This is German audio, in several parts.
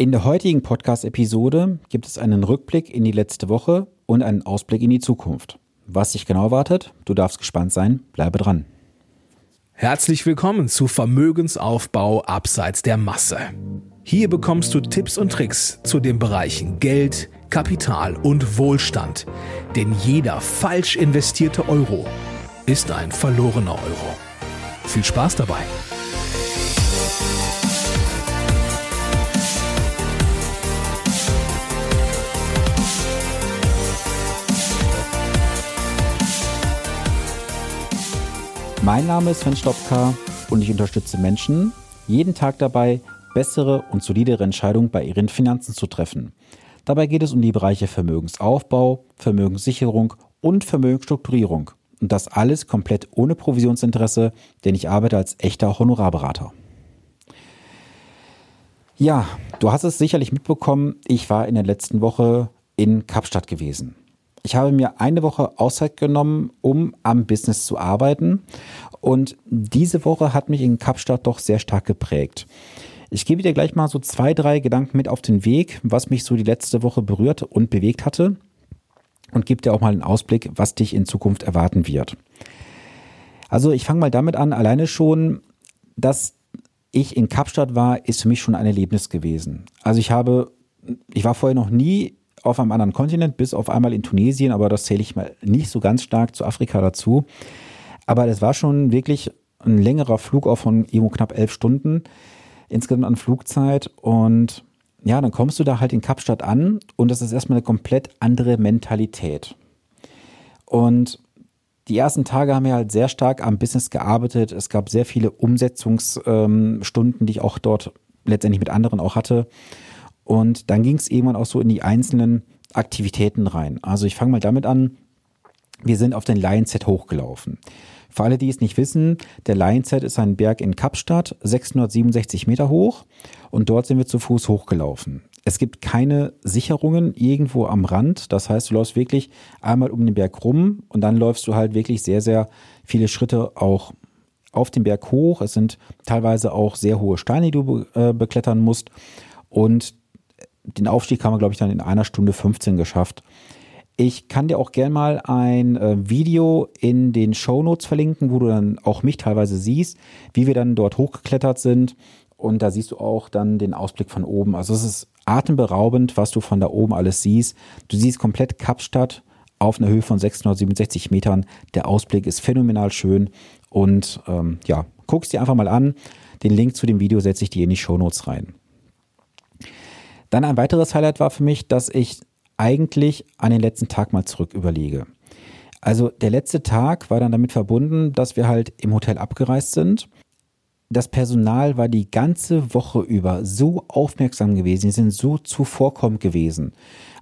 In der heutigen Podcast-Episode gibt es einen Rückblick in die letzte Woche und einen Ausblick in die Zukunft. Was dich genau erwartet, du darfst gespannt sein, bleibe dran. Herzlich willkommen zu Vermögensaufbau abseits der Masse. Hier bekommst du Tipps und Tricks zu den Bereichen Geld, Kapital und Wohlstand. Denn jeder falsch investierte Euro ist ein verlorener Euro. Viel Spaß dabei! Mein Name ist Sven Stopka und ich unterstütze Menschen jeden Tag dabei, bessere und solidere Entscheidungen bei ihren Finanzen zu treffen. Dabei geht es um die Bereiche Vermögensaufbau, Vermögenssicherung und Vermögensstrukturierung. Und das alles komplett ohne Provisionsinteresse, denn ich arbeite als echter Honorarberater. Ja, du hast es sicherlich mitbekommen, ich war in der letzten Woche in Kapstadt gewesen. Ich habe mir eine Woche Auszeit genommen, um am Business zu arbeiten. Und diese Woche hat mich in Kapstadt doch sehr stark geprägt. Ich gebe dir gleich mal so zwei, drei Gedanken mit auf den Weg, was mich so die letzte Woche berührt und bewegt hatte. Und gebe dir auch mal einen Ausblick, was dich in Zukunft erwarten wird. Also ich fange mal damit an, alleine schon, dass ich in Kapstadt war, ist für mich schon ein Erlebnis gewesen. Also ich habe, ich war vorher noch nie auf einem anderen Kontinent, bis auf einmal in Tunesien, aber das zähle ich mal nicht so ganz stark zu Afrika dazu. Aber das war schon wirklich ein längerer Flug, auch von irgendwo knapp elf Stunden insgesamt an Flugzeit. Und ja, dann kommst du da halt in Kapstadt an und das ist erstmal eine komplett andere Mentalität. Und die ersten Tage haben wir halt sehr stark am Business gearbeitet. Es gab sehr viele Umsetzungsstunden, die ich auch dort letztendlich mit anderen auch hatte. Und dann ging es irgendwann auch so in die einzelnen Aktivitäten rein. Also ich fange mal damit an. Wir sind auf den Lion Set hochgelaufen. Für alle, die es nicht wissen, der Lion Set ist ein Berg in Kapstadt, 667 Meter hoch und dort sind wir zu Fuß hochgelaufen. Es gibt keine Sicherungen irgendwo am Rand. Das heißt, du läufst wirklich einmal um den Berg rum und dann läufst du halt wirklich sehr, sehr viele Schritte auch auf den Berg hoch. Es sind teilweise auch sehr hohe Steine, die du äh, beklettern musst. Und den Aufstieg haben wir, glaube ich, dann in einer Stunde 15 geschafft. Ich kann dir auch gern mal ein äh, Video in den Show Notes verlinken, wo du dann auch mich teilweise siehst, wie wir dann dort hochgeklettert sind. Und da siehst du auch dann den Ausblick von oben. Also es ist atemberaubend, was du von da oben alles siehst. Du siehst komplett Kapstadt auf einer Höhe von 667 Metern. Der Ausblick ist phänomenal schön. Und ähm, ja, guck's dir einfach mal an. Den Link zu dem Video setze ich dir in die Show Notes rein. Dann ein weiteres Highlight war für mich, dass ich eigentlich an den letzten Tag mal zurück überlege. Also der letzte Tag war dann damit verbunden, dass wir halt im Hotel abgereist sind. Das Personal war die ganze Woche über so aufmerksam gewesen, sie sind so zuvorkommend gewesen.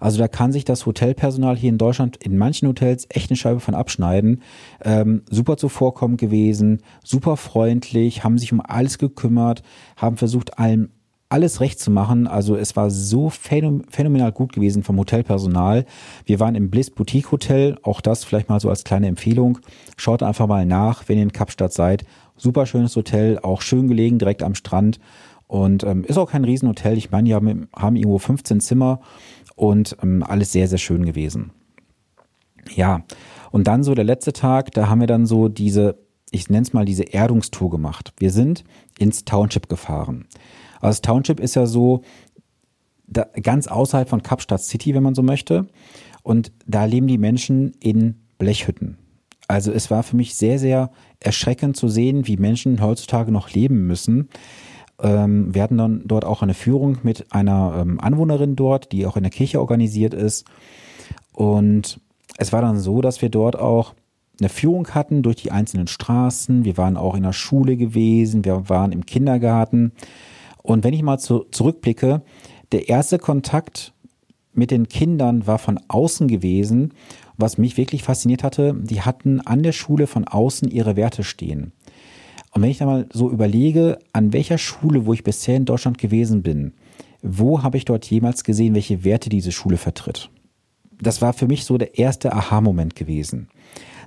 Also da kann sich das Hotelpersonal hier in Deutschland in manchen Hotels echt eine Scheibe von abschneiden. Ähm, super zuvorkommend gewesen, super freundlich, haben sich um alles gekümmert, haben versucht, allem alles recht zu machen. Also es war so phänomenal gut gewesen vom Hotelpersonal. Wir waren im Bliss Boutique Hotel, auch das vielleicht mal so als kleine Empfehlung. Schaut einfach mal nach, wenn ihr in Kapstadt seid. Super schönes Hotel, auch schön gelegen, direkt am Strand. Und ähm, ist auch kein Riesenhotel. Ich meine, die haben, haben irgendwo 15 Zimmer und ähm, alles sehr, sehr schön gewesen. Ja, und dann so der letzte Tag, da haben wir dann so diese, ich nenne es mal diese Erdungstour gemacht. Wir sind ins Township gefahren. Also das Township ist ja so da, ganz außerhalb von Kapstadt City, wenn man so möchte. Und da leben die Menschen in Blechhütten. Also es war für mich sehr, sehr erschreckend zu sehen, wie Menschen heutzutage noch leben müssen. Ähm, wir hatten dann dort auch eine Führung mit einer ähm, Anwohnerin dort, die auch in der Kirche organisiert ist. Und es war dann so, dass wir dort auch eine Führung hatten durch die einzelnen Straßen. Wir waren auch in der Schule gewesen, wir waren im Kindergarten. Und wenn ich mal zu, zurückblicke, der erste Kontakt mit den Kindern war von außen gewesen. Was mich wirklich fasziniert hatte, die hatten an der Schule von außen ihre Werte stehen. Und wenn ich da mal so überlege, an welcher Schule, wo ich bisher in Deutschland gewesen bin, wo habe ich dort jemals gesehen, welche Werte diese Schule vertritt? Das war für mich so der erste Aha-Moment gewesen.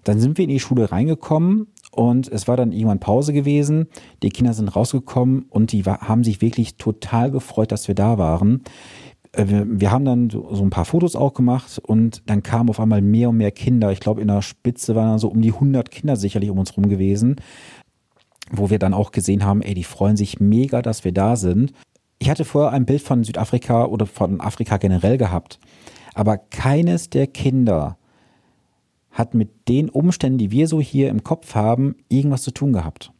Dann sind wir in die Schule reingekommen Und es war dann irgendwann Pause gewesen. Die Kinder sind rausgekommen und die haben sich wirklich total gefreut, dass wir da waren. Äh, wir, haben dann so, ein paar Fotos auch gemacht und dann kamen auf einmal mehr und mehr Kinder. Ich glaube, in der Spitze waren so um die 100 Kinder sicherlich um uns rum gewesen, wo wir dann auch gesehen haben, ey, die freuen sich mega, dass wir da sind. Ich hatte vorher ein Bild von Südafrika oder von Afrika generell gehabt, aber keines der Kinder hat mit den Umständen, die wir so hier im Kopf haben, irgendwas zu tun gehabt.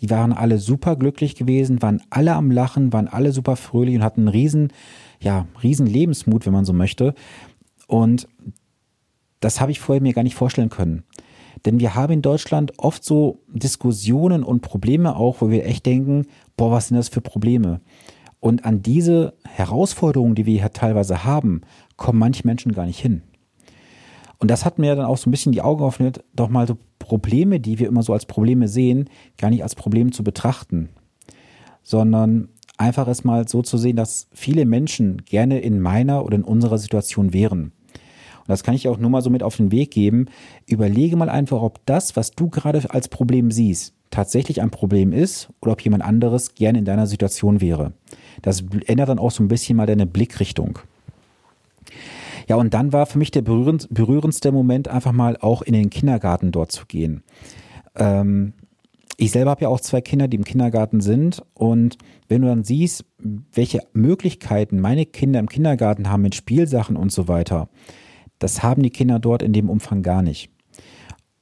Die waren alle super glücklich gewesen, waren alle am Lachen, waren alle super fröhlich und hatten einen riesen, ja, riesen Lebensmut, wenn man so möchte. Und das habe ich vorher mir gar nicht vorstellen können. Denn wir haben in Deutschland oft so Diskussionen und Probleme auch, wo wir echt denken, boah, was sind das für Probleme? Und an diese Herausforderungen, die wir hier teilweise haben, kommen manche Menschen gar nicht hin. Und das hat mir dann auch so ein bisschen die Augen geöffnet, doch mal so Probleme, die wir immer so als Probleme sehen, gar nicht als Probleme zu betrachten, sondern einfach es mal so zu sehen, dass viele Menschen gerne in meiner oder in unserer Situation wären. Und das kann ich auch nur mal so mit auf den Weg geben. Überlege mal einfach, ob das, was du gerade als Problem siehst, tatsächlich ein Problem ist oder ob jemand anderes gerne in deiner Situation wäre. Das ändert dann auch so ein bisschen mal deine Blickrichtung. Ja, und dann war für mich der berührend, berührendste Moment einfach mal auch in den Kindergarten dort zu gehen. Ähm, ich selber habe ja auch zwei Kinder, die im Kindergarten sind. Und wenn du dann siehst, welche Möglichkeiten meine Kinder im Kindergarten haben mit Spielsachen und so weiter, das haben die Kinder dort in dem Umfang gar nicht.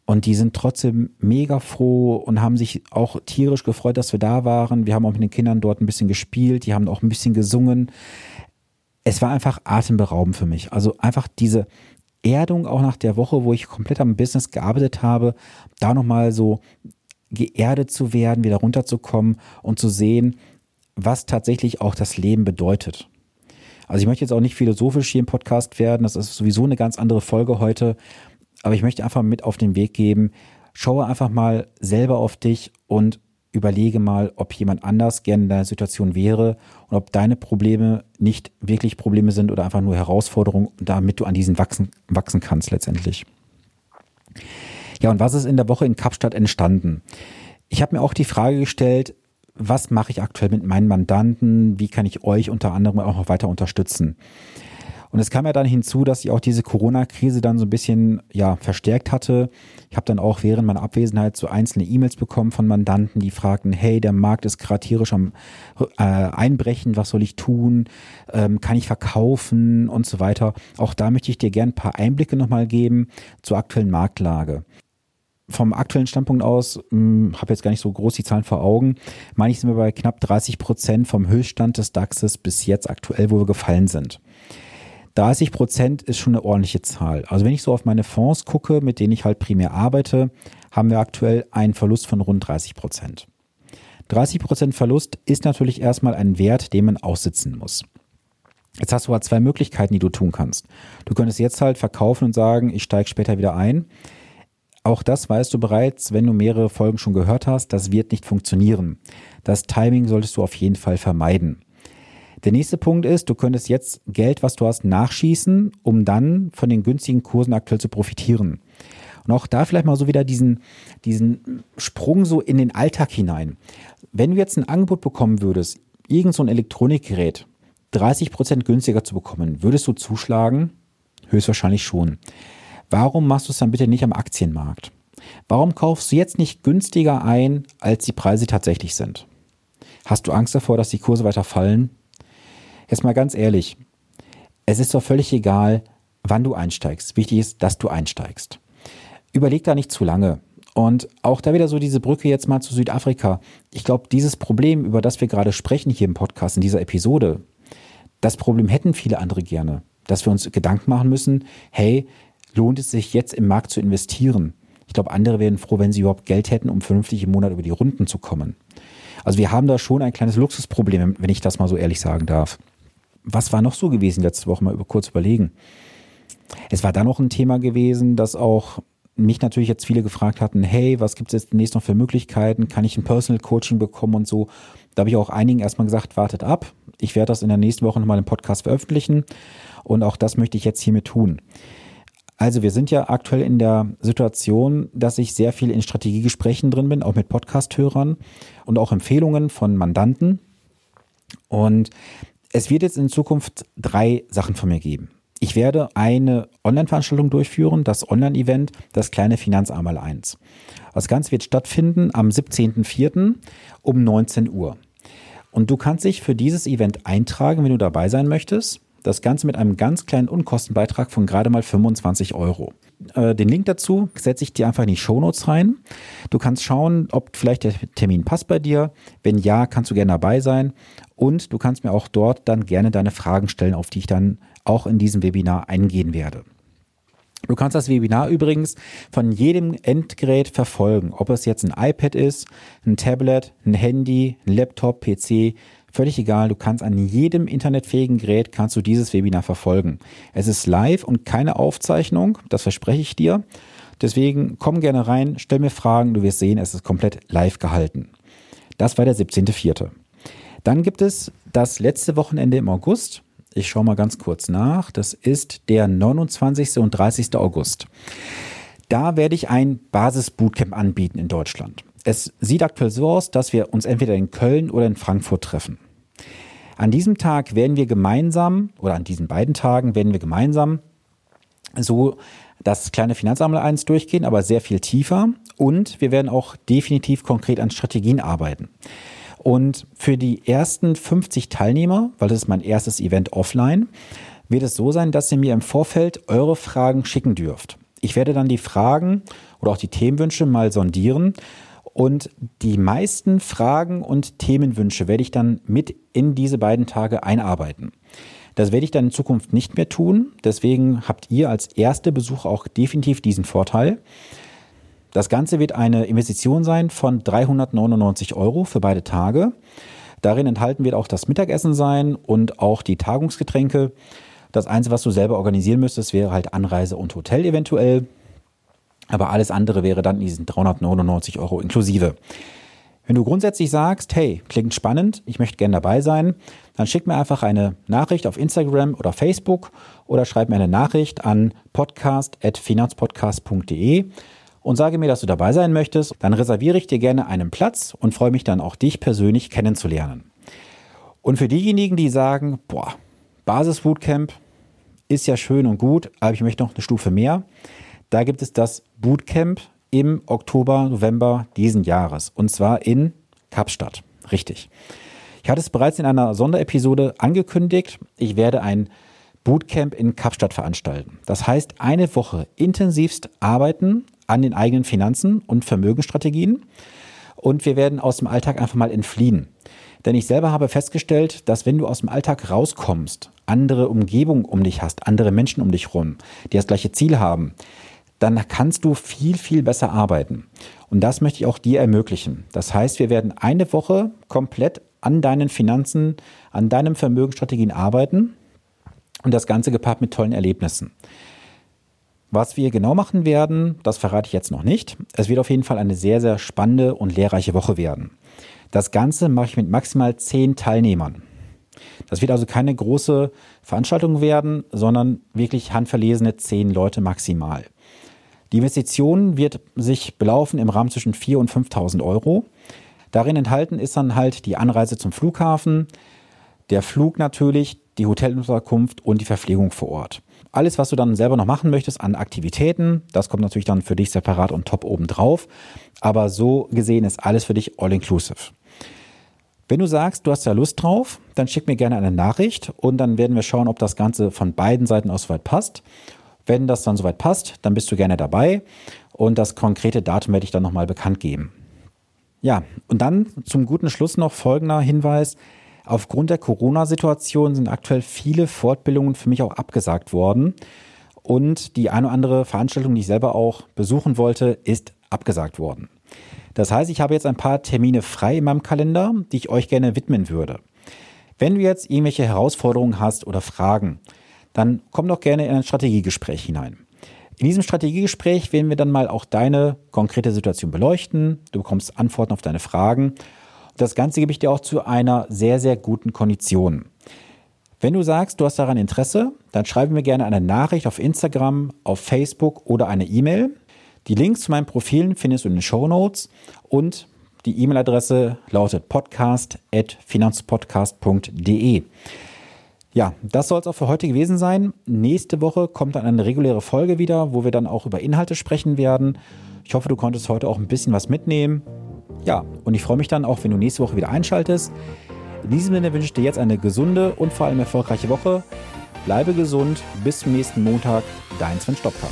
Und die sind trotzdem mega froh und haben sich auch tierisch gefreut, dass wir da waren. Wir haben auch mit den Kindern dort ein bisschen gespielt, die haben auch ein bisschen gesungen es war einfach atemberaubend für mich. Also einfach diese Erdung auch nach der Woche, wo ich komplett am Business gearbeitet habe, da nochmal so geerdet zu werden, wieder runterzukommen und zu sehen, was tatsächlich auch das Leben bedeutet. Also ich möchte jetzt auch nicht philosophisch hier im Podcast werden, das ist sowieso eine ganz andere Folge heute, aber ich möchte einfach mit auf den Weg geben, schaue einfach mal selber auf dich und überlege mal, ob jemand anders gerne in deiner Situation wäre und ob deine Probleme nicht wirklich Probleme sind oder einfach nur Herausforderungen, damit du an diesen wachsen, wachsen kannst letztendlich. Ja, und was ist in der Woche in Kapstadt entstanden? Ich habe mir auch die Frage gestellt, was mache ich aktuell mit meinen Mandanten? Wie kann ich euch unter anderem auch noch weiter unterstützen? Und es kam ja dann hinzu, dass ich auch diese Corona-Krise dann so ein bisschen ja verstärkt hatte. Ich habe dann auch während meiner Abwesenheit so einzelne E-Mails bekommen von Mandanten, die fragten, hey, der Markt ist gerade tierisch am äh, Einbrechen, was soll ich tun? Ähm, kann ich verkaufen und so weiter. Auch da möchte ich dir gerne ein paar Einblicke nochmal geben zur aktuellen Marktlage vom aktuellen Standpunkt aus, hm, habe jetzt gar nicht so groß die Zahlen vor Augen, meine ich, sind wir bei knapp 30 Prozent vom Höchststand des DAXes bis jetzt aktuell, wo wir gefallen sind. 30 Prozent ist schon eine ordentliche Zahl. Also wenn ich so auf meine Fonds gucke, mit denen ich halt primär arbeite, haben wir aktuell einen Verlust von rund 30 Prozent. 30 Prozent Verlust ist natürlich erstmal ein Wert, den man aussitzen muss. Jetzt hast du aber zwei Möglichkeiten, die du tun kannst. Du könntest jetzt halt verkaufen und sagen, ich steige später wieder ein. Auch das weißt du bereits, wenn du mehrere Folgen schon gehört hast, das wird nicht funktionieren. Das Timing solltest du auf jeden Fall vermeiden. Der nächste Punkt ist, du könntest jetzt Geld, was du hast, nachschießen, um dann von den günstigen Kursen aktuell zu profitieren. Und auch da vielleicht mal so wieder diesen, diesen Sprung so in den Alltag hinein. Wenn du jetzt ein Angebot bekommen würdest, irgend so ein Elektronikgerät 30 Prozent günstiger zu bekommen, würdest du zuschlagen? Höchstwahrscheinlich schon. Warum machst du es dann bitte nicht am Aktienmarkt? Warum kaufst du jetzt nicht günstiger ein, als die Preise tatsächlich sind? Hast du Angst davor, dass die Kurse weiter fallen? Jetzt mal ganz ehrlich, es ist doch völlig egal, wann du einsteigst. Wichtig ist, dass du einsteigst. Überleg da nicht zu lange. Und auch da wieder so diese Brücke jetzt mal zu Südafrika. Ich glaube, dieses Problem, über das wir gerade sprechen hier im Podcast, in dieser Episode, das Problem hätten viele andere gerne. Dass wir uns Gedanken machen müssen, hey, lohnt es sich jetzt im Markt zu investieren? Ich glaube, andere wären froh, wenn sie überhaupt Geld hätten, um vernünftig im Monat über die Runden zu kommen. Also wir haben da schon ein kleines Luxusproblem, wenn ich das mal so ehrlich sagen darf was war noch so gewesen letzte Woche? Mal über, kurz überlegen. Es war da noch ein Thema gewesen, dass auch mich natürlich jetzt viele gefragt hatten, hey, was gibt es jetzt demnächst noch für Möglichkeiten? Kann ich ein Personal Coaching bekommen und so? Da habe ich auch einigen erstmal gesagt, wartet ab. Ich werde das in der nächsten Woche nochmal im Podcast veröffentlichen und auch das möchte ich jetzt hiermit tun. Also wir sind ja aktuell in der Situation, dass ich sehr viel in Strategiegesprächen drin bin, auch mit Podcast-Hörern und auch Empfehlungen von Mandanten. Und es wird jetzt in Zukunft drei Sachen von mir geben. Ich werde eine Online-Veranstaltung durchführen, das Online-Event, das kleine Finanz einmal eins. Das Ganze wird stattfinden am 17.04. um 19 Uhr. Und du kannst dich für dieses Event eintragen, wenn du dabei sein möchtest. Das Ganze mit einem ganz kleinen Unkostenbeitrag von gerade mal 25 Euro. Äh, den Link dazu setze ich dir einfach in die Shownotes rein. Du kannst schauen, ob vielleicht der Termin passt bei dir. Wenn ja, kannst du gerne dabei sein. Und du kannst mir auch dort dann gerne deine Fragen stellen, auf die ich dann auch in diesem Webinar eingehen werde. Du kannst das Webinar übrigens von jedem Endgerät verfolgen, ob es jetzt ein iPad ist, ein Tablet, ein Handy, ein Laptop, PC, völlig egal. Du kannst an jedem internetfähigen Gerät kannst du dieses Webinar verfolgen. Es ist live und keine Aufzeichnung, das verspreche ich dir. Deswegen komm gerne rein, stell mir Fragen, du wirst sehen, es ist komplett live gehalten. Das war der 17.04. Dann gibt es das letzte Wochenende im August. Ich schaue mal ganz kurz nach. Das ist der 29. und 30. August. Da werde ich ein Basis-Bootcamp anbieten in Deutschland. Es sieht aktuell so aus, dass wir uns entweder in Köln oder in Frankfurt treffen. An diesem Tag werden wir gemeinsam, oder an diesen beiden Tagen werden wir gemeinsam so das kleine Finanzamt 1 durchgehen, aber sehr viel tiefer. Und wir werden auch definitiv konkret an Strategien arbeiten. Und für die ersten 50 Teilnehmer, weil das ist mein erstes Event offline, wird es so sein, dass ihr mir im Vorfeld eure Fragen schicken dürft. Ich werde dann die Fragen oder auch die Themenwünsche mal sondieren und die meisten Fragen und Themenwünsche werde ich dann mit in diese beiden Tage einarbeiten. Das werde ich dann in Zukunft nicht mehr tun. Deswegen habt ihr als erste Besucher auch definitiv diesen Vorteil. Das Ganze wird eine Investition sein von 399 Euro für beide Tage. Darin enthalten wird auch das Mittagessen sein und auch die Tagungsgetränke. Das Einzige, was du selber organisieren müsstest, wäre halt Anreise und Hotel eventuell. Aber alles andere wäre dann diesen 399 Euro inklusive. Wenn du grundsätzlich sagst, hey, klingt spannend, ich möchte gerne dabei sein, dann schick mir einfach eine Nachricht auf Instagram oder Facebook oder schreib mir eine Nachricht an podcast.finanzpodcast.de und sage mir, dass du dabei sein möchtest, dann reserviere ich dir gerne einen Platz und freue mich dann auch dich persönlich kennenzulernen. Und für diejenigen, die sagen, boah, Basis Bootcamp ist ja schön und gut, aber ich möchte noch eine Stufe mehr, da gibt es das Bootcamp im Oktober, November diesen Jahres und zwar in Kapstadt. Richtig. Ich hatte es bereits in einer Sonderepisode angekündigt. Ich werde ein Bootcamp in Kapstadt veranstalten. Das heißt, eine Woche intensivst arbeiten an den eigenen Finanzen und Vermögensstrategien. Und wir werden aus dem Alltag einfach mal entfliehen. Denn ich selber habe festgestellt, dass wenn du aus dem Alltag rauskommst, andere Umgebung um dich hast, andere Menschen um dich rum, die das gleiche Ziel haben, dann kannst du viel, viel besser arbeiten. Und das möchte ich auch dir ermöglichen. Das heißt, wir werden eine Woche komplett an deinen Finanzen, an deinem Vermögensstrategien arbeiten und das Ganze gepaart mit tollen Erlebnissen. Was wir genau machen werden, das verrate ich jetzt noch nicht. Es wird auf jeden Fall eine sehr, sehr spannende und lehrreiche Woche werden. Das Ganze mache ich mit maximal zehn Teilnehmern. Das wird also keine große Veranstaltung werden, sondern wirklich handverlesene zehn Leute maximal. Die Investition wird sich belaufen im Rahmen zwischen 4.000 und 5.000 Euro. Darin enthalten ist dann halt die Anreise zum Flughafen, der Flug natürlich, die Hotelunterkunft und die Verpflegung vor Ort. Alles, was du dann selber noch machen möchtest an Aktivitäten, das kommt natürlich dann für dich separat und top oben drauf. Aber so gesehen ist alles für dich all inclusive. Wenn du sagst, du hast da Lust drauf, dann schick mir gerne eine Nachricht und dann werden wir schauen, ob das Ganze von beiden Seiten aus soweit passt. Wenn das dann soweit passt, dann bist du gerne dabei und das konkrete Datum werde ich dann nochmal bekannt geben. Ja, und dann zum guten Schluss noch folgender Hinweis. Aufgrund der Corona-Situation sind aktuell viele Fortbildungen für mich auch abgesagt worden. Und die eine oder andere Veranstaltung, die ich selber auch besuchen wollte, ist abgesagt worden. Das heißt, ich habe jetzt ein paar Termine frei in meinem Kalender, die ich euch gerne widmen würde. Wenn du jetzt irgendwelche Herausforderungen hast oder Fragen, dann komm doch gerne in ein Strategiegespräch hinein. In diesem Strategiegespräch werden wir dann mal auch deine konkrete Situation beleuchten. Du bekommst Antworten auf deine Fragen das Ganze gebe ich dir auch zu einer sehr, sehr guten Kondition. Wenn du sagst, du hast daran Interesse, dann schreibe mir gerne eine Nachricht auf Instagram, auf Facebook oder eine E-Mail. Die Links zu meinen Profilen findest du in den Show Notes und die E-Mail-Adresse lautet podcast.finanzpodcast.de. Ja, das soll es auch für heute gewesen sein. Nächste Woche kommt dann eine reguläre Folge wieder, wo wir dann auch über Inhalte sprechen werden. Ich hoffe, du konntest heute auch ein bisschen was mitnehmen. Ja, und ich freue mich dann auch, wenn du nächste Woche wieder einschaltest. In diesem Sinne wünsche ich dir jetzt eine gesunde und vor allem erfolgreiche Woche. Bleibe gesund. Bis zum nächsten Montag. Dein Sven Stopka.